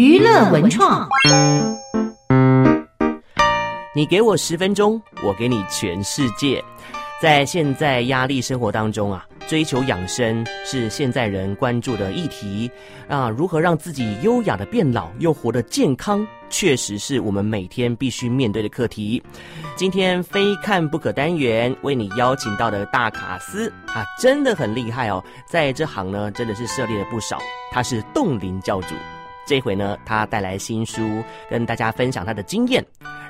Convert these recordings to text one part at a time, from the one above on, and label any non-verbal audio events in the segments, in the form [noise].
娱乐文创。你给我十分钟，我给你全世界。在现在压力生活当中啊，追求养生是现在人关注的议题啊。如何让自己优雅的变老又活得健康，确实是我们每天必须面对的课题。今天非看不可单元为你邀请到的大卡司啊，真的很厉害哦，在这行呢真的是涉猎了不少。他是冻龄教主，这回呢他带来新书跟大家分享他的经验。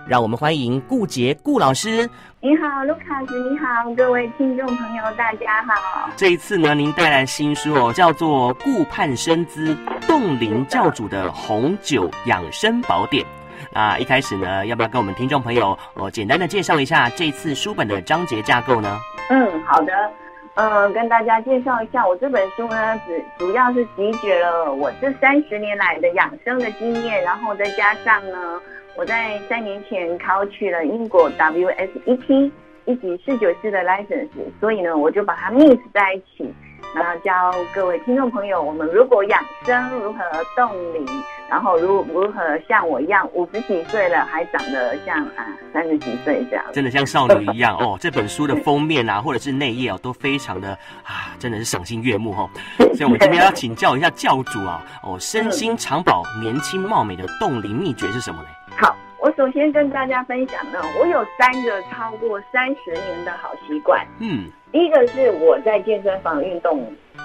让我们欢迎顾杰顾老师。你好，卢卡斯，你好，各位听众朋友，大家好。这一次呢，您带来新书哦，叫做《顾盼生姿冻龄教主的红酒养生宝典》。那一开始呢，要不要跟我们听众朋友哦，简单的介绍一下这次书本的章节架构呢？嗯，好的。呃，跟大家介绍一下，我这本书呢，主主要是集结了我这三十年来的养生的经验，然后再加上呢。我在三年前考取了英国 WSET 一级四九四的 license，所以呢，我就把它 mix 在一起，然后教各位听众朋友，我们如果养生如何冻龄，然后如如何像我一样五十几岁了还长得像啊三十几岁这样，真的像少女一样哦。[laughs] 这本书的封面啊，或者是内页啊，都非常的啊，真的是赏心悦目哦。所以，我们今天要请教一下教主啊，哦，身心长保、年轻貌美的冻龄秘诀是什么呢？好，我首先跟大家分享呢，我有三个超过三十年的好习惯。嗯，第一个是我在健身房运动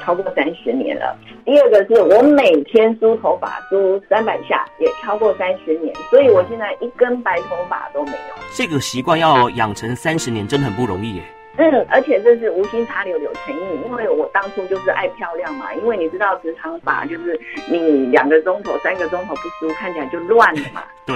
超过三十年了，第二个是我每天梳头发梳三百下也超过三十年，所以我现在一根白头发都没有。这个习惯要养成三十年，真的很不容易耶。嗯，而且这是无心插柳柳成荫，因为我当初就是爱漂亮嘛，因为你知道直长发就是你两个钟头、三个钟头不梳，看起来就乱了嘛。[laughs] 对。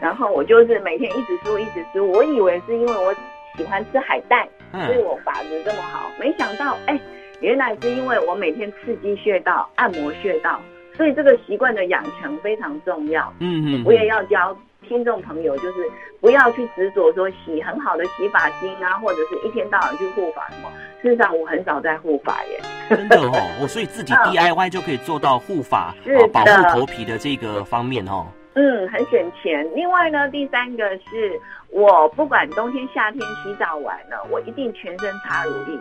然后我就是每天一直梳，一直梳，我以为是因为我喜欢吃海带，所以我发质这么好，没想到哎，原来是因为我每天刺激穴道、按摩穴道，所以这个习惯的养成非常重要。嗯嗯，我也要教。听众朋友，就是不要去执着说洗很好的洗发精啊，或者是一天到晚去护发什么。事实上，我很少在护发耶。真的哦，我所以自己 [laughs] DIY 就可以做到护发，是保护头皮的这个方面哦。嗯，很省钱。另外呢，第三个是我不管冬天夏天洗澡完了，我一定全身擦乳液，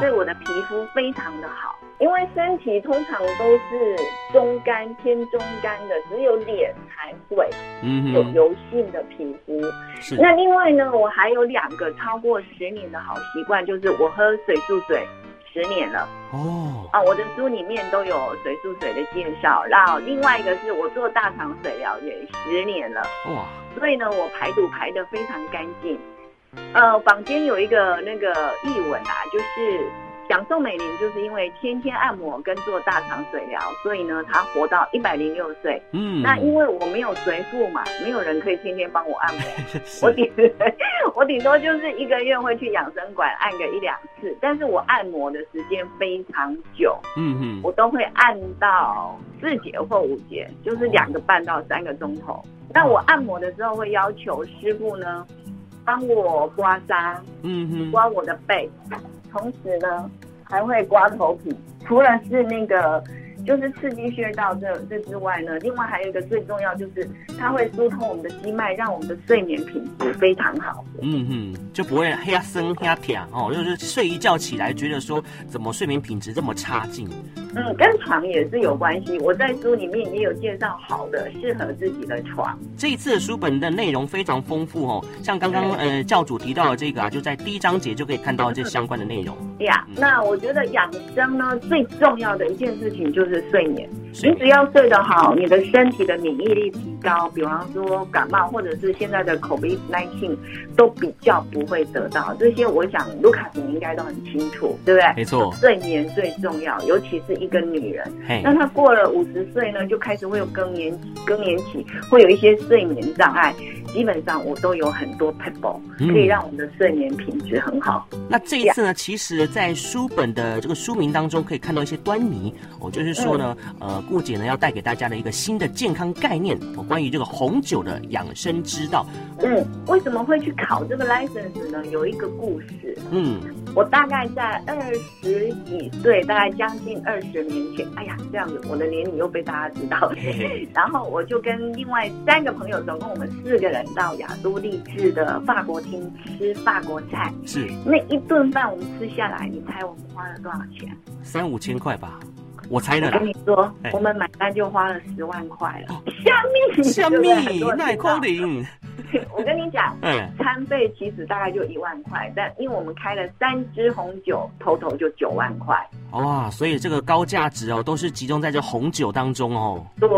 对我的皮肤非常的好。因为身体通常都是中干偏中干的，只有脸才会有油性的皮肤。是。那另外呢，我还有两个超过十年的好习惯，就是我喝水素水十年了。哦。啊，我的书里面都有水素水的介绍。然后另外一个是我做大肠水疗也十年了。哇。所以呢，我排毒排得非常干净。呃，坊间有一个那个译文啊，就是。讲宋美龄就是因为天天按摩跟做大肠水疗，所以呢，她活到一百零六岁。嗯，那因为我没有随父嘛，没有人可以天天帮我按摩。[laughs] 我顶 [laughs] 我顶多就是一个月会去养生馆按个一两次，但是我按摩的时间非常久。嗯嗯，我都会按到四节或五节，就是两个半到三个钟头。那我按摩的时候会要求师傅呢，帮我刮痧，嗯哼，刮我的背。同时呢，还会刮头皮，除了是那个。就是刺激穴道这这之外呢，另外还有一个最重要，就是它会疏通我们的经脉，让我们的睡眠品质非常好。嗯哼，就不会黑生黑甜哦，就是睡一觉起来觉得说怎么睡眠品质这么差劲。嗯，跟床也是有关系。我在书里面也有介绍好的适合自己的床。这一次的书本的内容非常丰富哦，像刚刚呃教主提到的这个啊，就在第一章节就可以看到这相关的内容。呀、嗯，那我觉得养生呢最重要的一件事情就是。睡眠，你只要睡得好，你的身体的免疫力提高，比方说感冒或者是现在的 COVID-19 都比较不会得到这些。我想卢卡斯你应该都很清楚，对不对？没错，睡眠最重要，尤其是一个女人。那她过了五十岁呢，就开始会有更年期，更年期会有一些睡眠障碍。基本上我都有很多 pebble 可以让我们的睡眠品质很好。嗯、那这一次呢，其实，在书本的这个书名当中可以看到一些端倪。我、哦、就是说呢，嗯、呃，顾姐呢要带给大家的一个新的健康概念，哦，关于这个红酒的养生之道。嗯，为什么会去考这个 license 呢？有一个故事。嗯，我大概在二十几岁，大概将近二十年前。哎呀，这样子，我的年龄又被大家知道了。[laughs] 然后我就跟另外三个朋友，总共我们四个人到雅都丽致的法国厅吃法国菜。是，那一顿饭我们吃下来，你猜我们花了多少钱？三五千块吧。我猜的。我跟你说，欸、我们买单就花了十万块了。虾米，虾米，那扣零。[laughs] 我跟你讲，嗯，餐费其实大概就一万块，但因为我们开了三支红酒，头头就九万块。哇，所以这个高价值哦，都是集中在这红酒当中哦。对。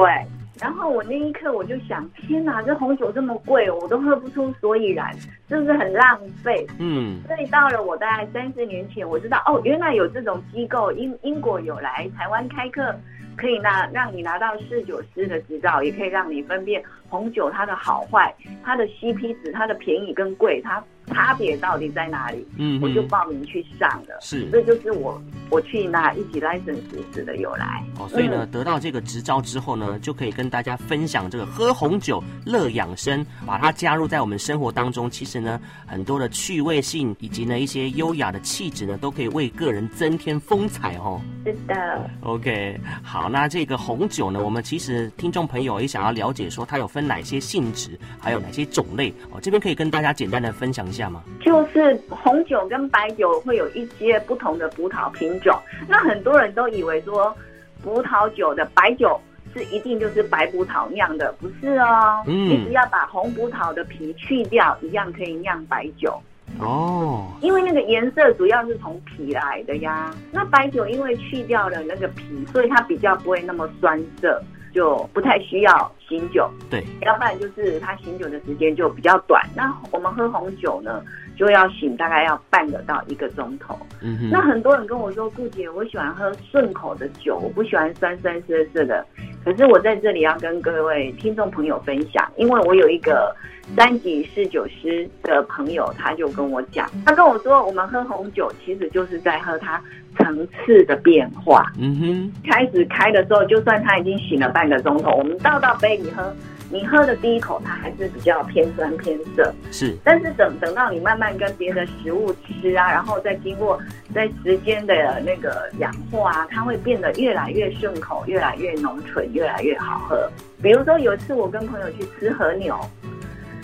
然后我那一刻我就想，天哪，这红酒这么贵，我都喝不出所以然，是不是很浪费？嗯。所以到了我大概三十年前，我知道哦，原来有这种机构，英英国有来台湾开课，可以拿让你拿到侍酒师的执照，也可以让你分辨红酒它的好坏，它的 CP 值，它的便宜跟贵，它。差别到底在哪里？嗯，我就报名去上了。是，这就是我我去拿一级 license 的由来。哦，所以呢，嗯、得到这个执照之后呢，就可以跟大家分享这个喝红酒乐养生，把它加入在我们生活当中。其实呢，很多的趣味性以及呢一些优雅的气质呢，都可以为个人增添风采哦。是的。OK，好，那这个红酒呢，我们其实听众朋友也想要了解说它有分哪些性质，还有哪些种类哦。这边可以跟大家简单的分享一下吗。就是红酒跟白酒会有一些不同的葡萄品种，那很多人都以为说葡萄酒的白酒是一定就是白葡萄酿的，不是哦。嗯，你只要把红葡萄的皮去掉，一样可以酿白酒。哦，因为那个颜色主要是从皮来的呀。那白酒因为去掉了那个皮，所以它比较不会那么酸涩。就不太需要醒酒，对，要不然就是它醒酒的时间就比较短。那我们喝红酒呢，就要醒大概要半个到一个钟头。嗯哼，那很多人跟我说，顾姐，我喜欢喝顺口的酒，我不喜欢酸酸涩涩的。可是我在这里要跟各位听众朋友分享，因为我有一个三级侍酒师的朋友，他就跟我讲，他跟我说，我们喝红酒其实就是在喝它层次的变化。嗯哼，开始开的时候，就算他已经醒了半个钟头，我们倒到杯里喝。你喝的第一口，它还是比较偏酸偏涩，是。但是等等到你慢慢跟别的食物吃啊，然后再经过在时间的那个氧化啊，它会变得越来越顺口，越来越浓醇，越来越好喝。比如说有一次我跟朋友去吃和牛，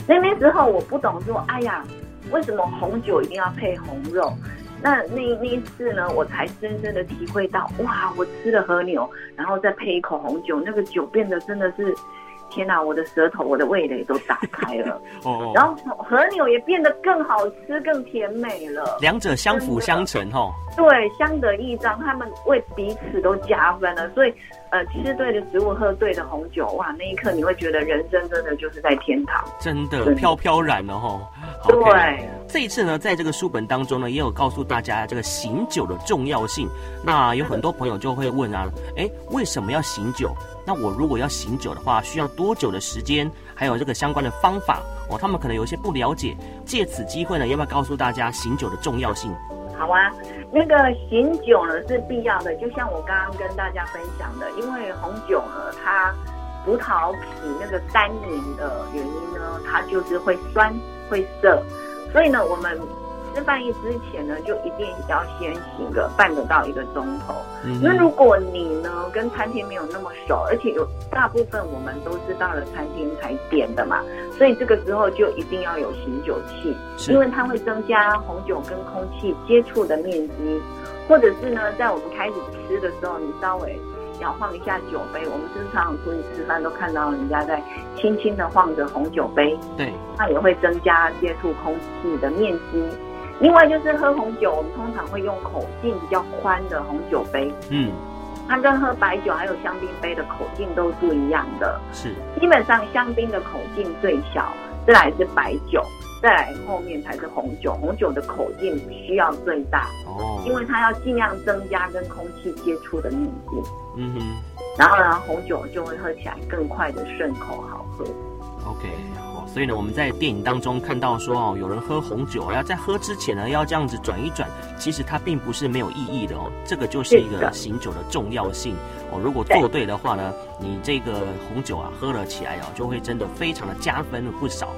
那那时候我不懂说，哎呀，为什么红酒一定要配红肉？那那那一次呢，我才深深的体会到，哇，我吃了和牛，然后再配一口红酒，那个酒变得真的是。天哪，我的舌头、我的味蕾都打开了，[laughs] 哦，然后和牛也变得更好吃、更甜美了，两者相辅相成，哈，对，相得益彰，他们为彼此都加分了，所以，呃，吃对的食物，喝对的红酒，哇，那一刻你会觉得人生真的就是在天堂，真的飘飘然了，哈，对。Okay. 这一次呢，在这个书本当中呢，也有告诉大家这个醒酒的重要性。那有很多朋友就会问啊，哎，为什么要醒酒？那我如果要醒酒的话，需要多久的时间？还有这个相关的方法哦，他们可能有一些不了解。借此机会呢，要不要告诉大家醒酒的重要性？好啊，那个醒酒呢是必要的，就像我刚刚跟大家分享的，因为红酒呢，它葡萄皮那个单宁的原因呢，它就是会酸会涩。所以呢，我们吃饭一之前呢，就一定要先醒个半个到一个钟头。嗯。那如果你呢跟餐厅没有那么熟，而且有大部分我们都是到了餐厅才点的嘛，所以这个时候就一定要有醒酒器，因为它会增加红酒跟空气接触的面积，或者是呢，在我们开始吃的时候，你稍微。摇晃一下酒杯，我们经常出去吃饭都看到人家在轻轻的晃着红酒杯，对，那也会增加接触空气的面积。另外就是喝红酒，我们通常会用口径比较宽的红酒杯，嗯，它跟喝白酒还有香槟杯的口径都不一样的，是，基本上香槟的口径最小，再来是白酒。再来后面才是红酒，红酒的口径需要最大哦，因为它要尽量增加跟空气接触的面积。嗯哼，然后呢，红酒就会喝起来更快的顺口好喝。OK，所以呢，我们在电影当中看到说哦，有人喝红酒，要在喝之前呢，要这样子转一转，其实它并不是没有意义的哦。这个就是一个醒酒的重要性哦。如果做对的话呢，你这个红酒啊喝了起来啊，就会真的非常的加分不少。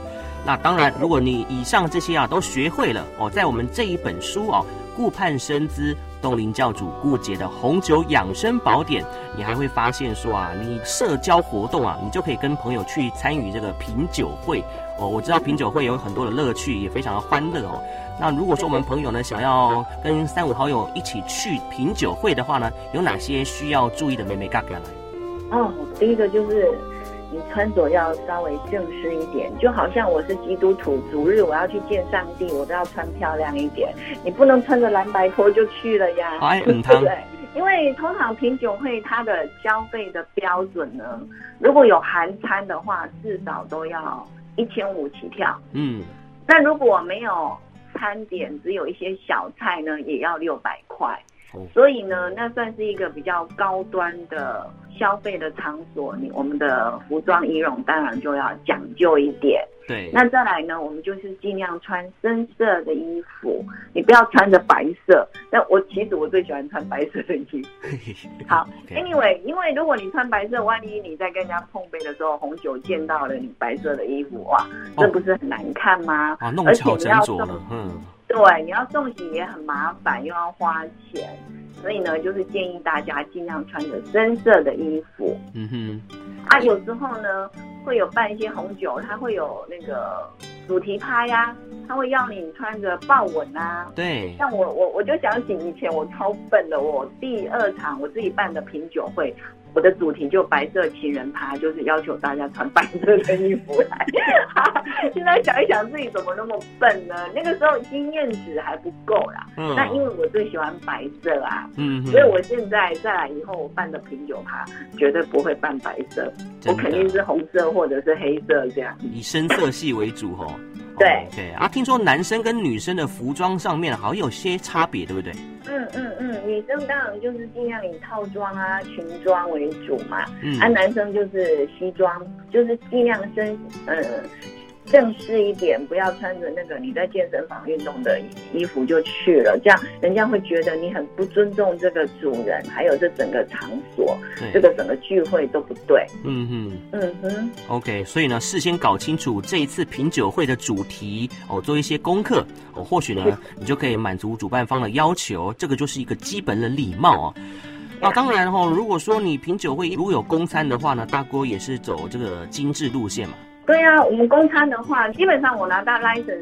那当然，如果你以上这些啊都学会了哦，在我们这一本书哦，顾盼生姿。冻龄教主顾杰的红酒养生宝典，你还会发现说啊，你社交活动啊，你就可以跟朋友去参与这个品酒会哦。我知道品酒会有很多的乐趣，也非常的欢乐哦。那如果说我们朋友呢，想要跟三五好友一起去品酒会的话呢，有哪些需要注意的眉眉角角来？哦，第一个就是。你穿着要稍微正式一点，就好像我是基督徒，主日我要去见上帝，我都要穿漂亮一点。你不能穿着蓝白拖就去了呀，哎、[laughs] 对不对？因为通常品酒会它的消费的标准呢，如果有含餐的话，至少都要一千五起跳。嗯，那如果没有餐点，只有一些小菜呢，也要六百块。所以呢，那算是一个比较高端的消费的场所，你我们的服装仪容当然就要讲究一点。对，那再来呢，我们就是尽量穿深色的衣服，你不要穿着白色。那我其实我最喜欢穿白色的衣服。[laughs] 好，Anyway，因为如果你穿白色，万一你在跟人家碰杯的时候，红酒溅到了你白色的衣服，哇，这不是很难看吗？啊，弄巧成拙了，嗯。对，你要送洗也很麻烦，又要花钱，所以呢，就是建议大家尽量穿着深色的衣服。嗯哼，啊，有时候呢，会有办一些红酒，它会有那个主题趴呀，他会要你穿着豹纹啊。对，像我我我就想起以前我超笨的，我第二场我自己办的品酒会。我的主题就白色情人趴，就是要求大家穿白色的衣服来。[laughs] 现在想一想，自己怎么那么笨呢？那个时候经验值还不够啦。嗯。那因为我最喜欢白色啊。嗯。所以我现在再来以后，我办的品酒趴绝对不会办白色，我肯定是红色或者是黑色这样。以深色系为主哦。对。对啊，听说男生跟女生的服装上面好像有些差别，对不对？嗯嗯嗯，女生当然就是尽量以套装啊、裙装为主嘛，嗯，啊，男生就是西装，就是尽量身呃正式一点，不要穿着那个你在健身房运动的衣服就去了，这样人家会觉得你很不尊重这个主人，还有这整个场所，这个整个聚会都不对。嗯哼，嗯哼。OK，所以呢，事先搞清楚这一次品酒会的主题哦，做一些功课哦，或许呢，你就可以满足主办方的要求，这个就是一个基本的礼貌哦。那当然哈，如果说你品酒会如果有公餐的话呢，大锅也是走这个精致路线嘛。对呀、啊，我们公餐的话，基本上我拿到 license